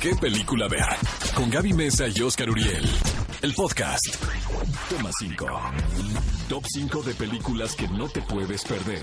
¿Qué película ver? Con Gaby Mesa y Oscar Uriel. El podcast. Toma 5. Top 5 de películas que no te puedes perder.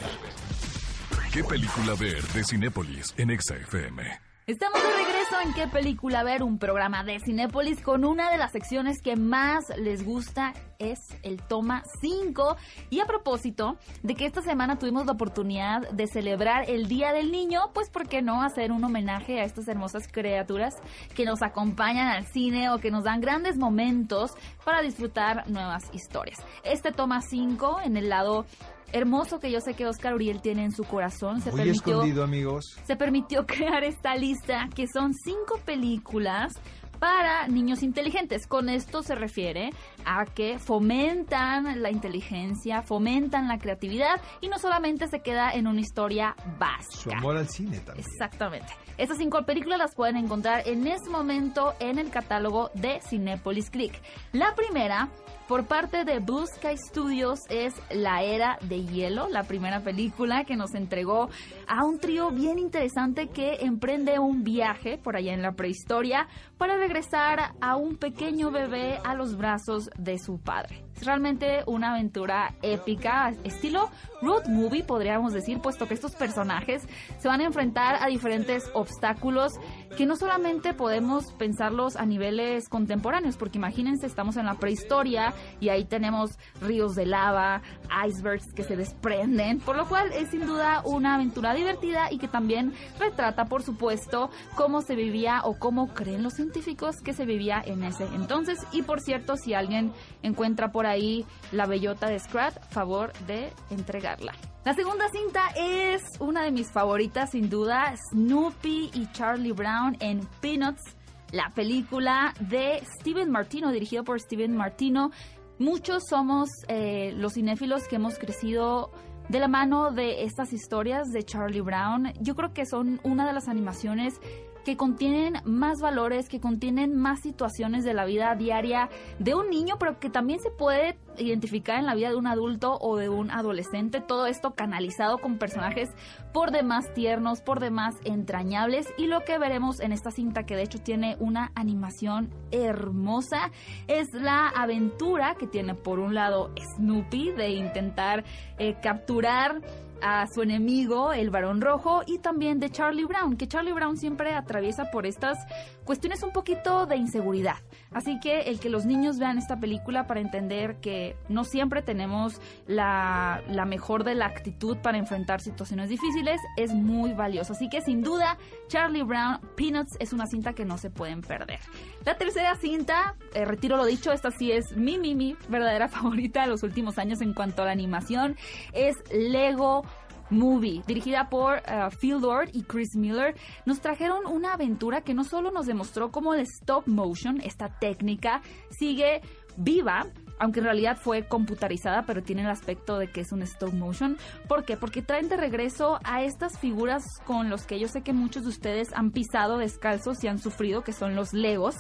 ¿Qué película ver de Cinépolis en Exa FM? Estamos de regreso en qué película ver, un programa de Cinépolis con una de las secciones que más les gusta es el toma 5. Y a propósito de que esta semana tuvimos la oportunidad de celebrar el Día del Niño, pues ¿por qué no hacer un homenaje a estas hermosas criaturas que nos acompañan al cine o que nos dan grandes momentos para disfrutar nuevas historias? Este toma 5 en el lado hermoso que yo sé que Oscar Uriel tiene en su corazón. Se Muy escondido, amigos. Se permitió crear esta lista que son cinco películas para niños inteligentes. Con esto se refiere a que fomentan la inteligencia, fomentan la creatividad y no solamente se queda en una historia básica. Su amor al cine también. Exactamente. Estas cinco películas las pueden encontrar en este momento en el catálogo de Cinepolis Click. La primera por parte de Blue Sky Studios es La Era de Hielo, la primera película que nos entregó a un trío bien interesante que emprende un viaje por allá en la prehistoria para regresar a un pequeño bebé a los brazos de su padre. Es realmente una aventura épica, estilo road movie podríamos decir, puesto que estos personajes se van a enfrentar a diferentes obstáculos que no solamente podemos pensarlos a niveles contemporáneos, porque imagínense, estamos en la prehistoria y ahí tenemos ríos de lava, icebergs que se desprenden, por lo cual es sin duda una aventura divertida y que también retrata, por supuesto, cómo se vivía o cómo creen los científicos que se vivía en ese entonces. Y por cierto, si alguien encuentra por ahí la bellota de Scrat, favor de entregarla. La segunda cinta es una de mis favoritas sin duda, Snoopy y Charlie Brown en Peanuts, la película de Steven Martino, dirigido por Steven Martino. Muchos somos eh, los cinéfilos que hemos crecido de la mano de estas historias de Charlie Brown. Yo creo que son una de las animaciones que contienen más valores, que contienen más situaciones de la vida diaria de un niño, pero que también se puede identificar en la vida de un adulto o de un adolescente. Todo esto canalizado con personajes por demás tiernos, por demás entrañables. Y lo que veremos en esta cinta, que de hecho tiene una animación hermosa, es la aventura que tiene por un lado Snoopy de intentar eh, capturar a su enemigo, el varón rojo, y también de Charlie Brown, que Charlie Brown siempre atraviesa por estas cuestiones un poquito de inseguridad. Así que el que los niños vean esta película para entender que no siempre tenemos la, la mejor de la actitud para enfrentar situaciones difíciles es muy valioso. Así que sin duda, Charlie Brown Peanuts es una cinta que no se pueden perder. La tercera cinta, eh, retiro lo dicho, esta sí es mi, mi, mi verdadera favorita de los últimos años en cuanto a la animación, es Lego Movie, dirigida por uh, Phil Lord y Chris Miller, nos trajeron una aventura que no solo nos demostró cómo el stop motion, esta técnica, sigue viva aunque en realidad fue computarizada, pero tiene el aspecto de que es un stop motion. ¿Por qué? Porque traen de regreso a estas figuras con los que yo sé que muchos de ustedes han pisado descalzos y han sufrido, que son los Legos,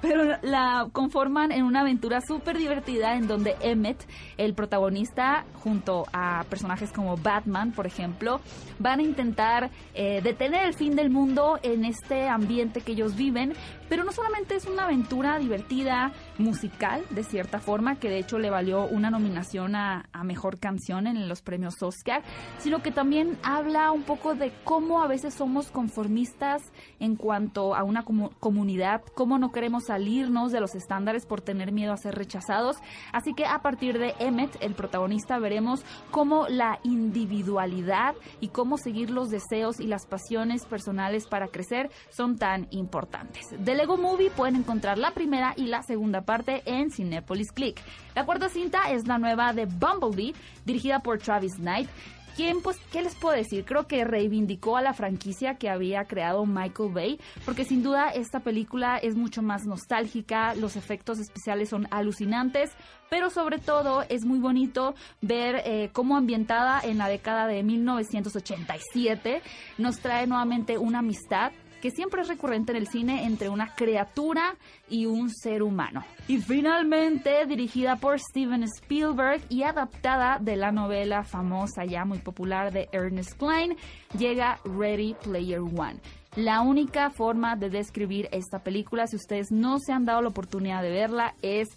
pero la conforman en una aventura súper divertida en donde Emmet, el protagonista, junto a personajes como Batman, por ejemplo, van a intentar eh, detener el fin del mundo en este ambiente que ellos viven, pero no solamente es una aventura divertida, musical, de cierta forma, que de hecho le valió una nominación a, Mejor Canción en los premios Oscar, sino que también habla un poco de cómo a veces somos conformistas en cuanto a una comunidad, cómo no queremos salirnos de los estándares por tener miedo a ser rechazados. Así que a partir de Emmet, el protagonista, veremos cómo la individualidad y cómo seguir los deseos y las pasiones personales para crecer son tan importantes. De Lego Movie pueden encontrar la primera y la segunda en Cinepolis Click. La cuarta cinta es la nueva de Bumblebee, dirigida por Travis Knight. ¿Quién, pues, qué les puedo decir? Creo que reivindicó a la franquicia que había creado Michael Bay, porque sin duda esta película es mucho más nostálgica, los efectos especiales son alucinantes, pero sobre todo es muy bonito ver eh, cómo ambientada en la década de 1987 nos trae nuevamente una amistad que siempre es recurrente en el cine entre una criatura y un ser humano. Y finalmente, dirigida por Steven Spielberg y adaptada de la novela famosa ya muy popular de Ernest Klein, llega Ready Player One. la única forma de describir esta película. Si ustedes no se han dado la oportunidad de verla, es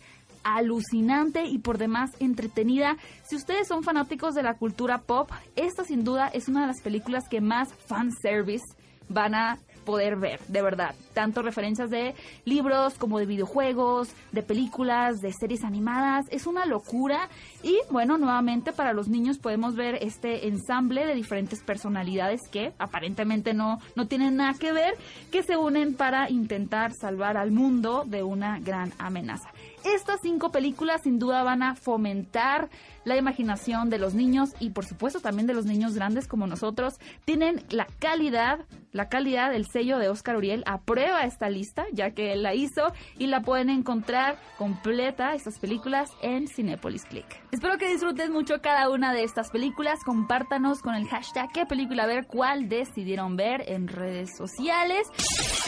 alucinante y por demás entretenida. Si ustedes son fanáticos de la cultura pop, esta sin duda es una de las películas que más fanservice van a poder ver, de verdad. Tanto referencias de libros como de videojuegos, de películas, de series animadas. Es una locura. Y bueno, nuevamente para los niños podemos ver este ensamble de diferentes personalidades que aparentemente no, no tienen nada que ver, que se unen para intentar salvar al mundo de una gran amenaza. Estas cinco películas sin duda van a fomentar la imaginación de los niños y por supuesto también de los niños grandes como nosotros. Tienen la calidad, la calidad del sello de Oscar Uriel. Aprueba esta lista ya que él la hizo y la pueden encontrar completa estas películas en Cinepolis Click. Espero que disfruten mucho cada una de estas películas. Compártanos con el hashtag qué película ver, cuál decidieron ver en redes sociales.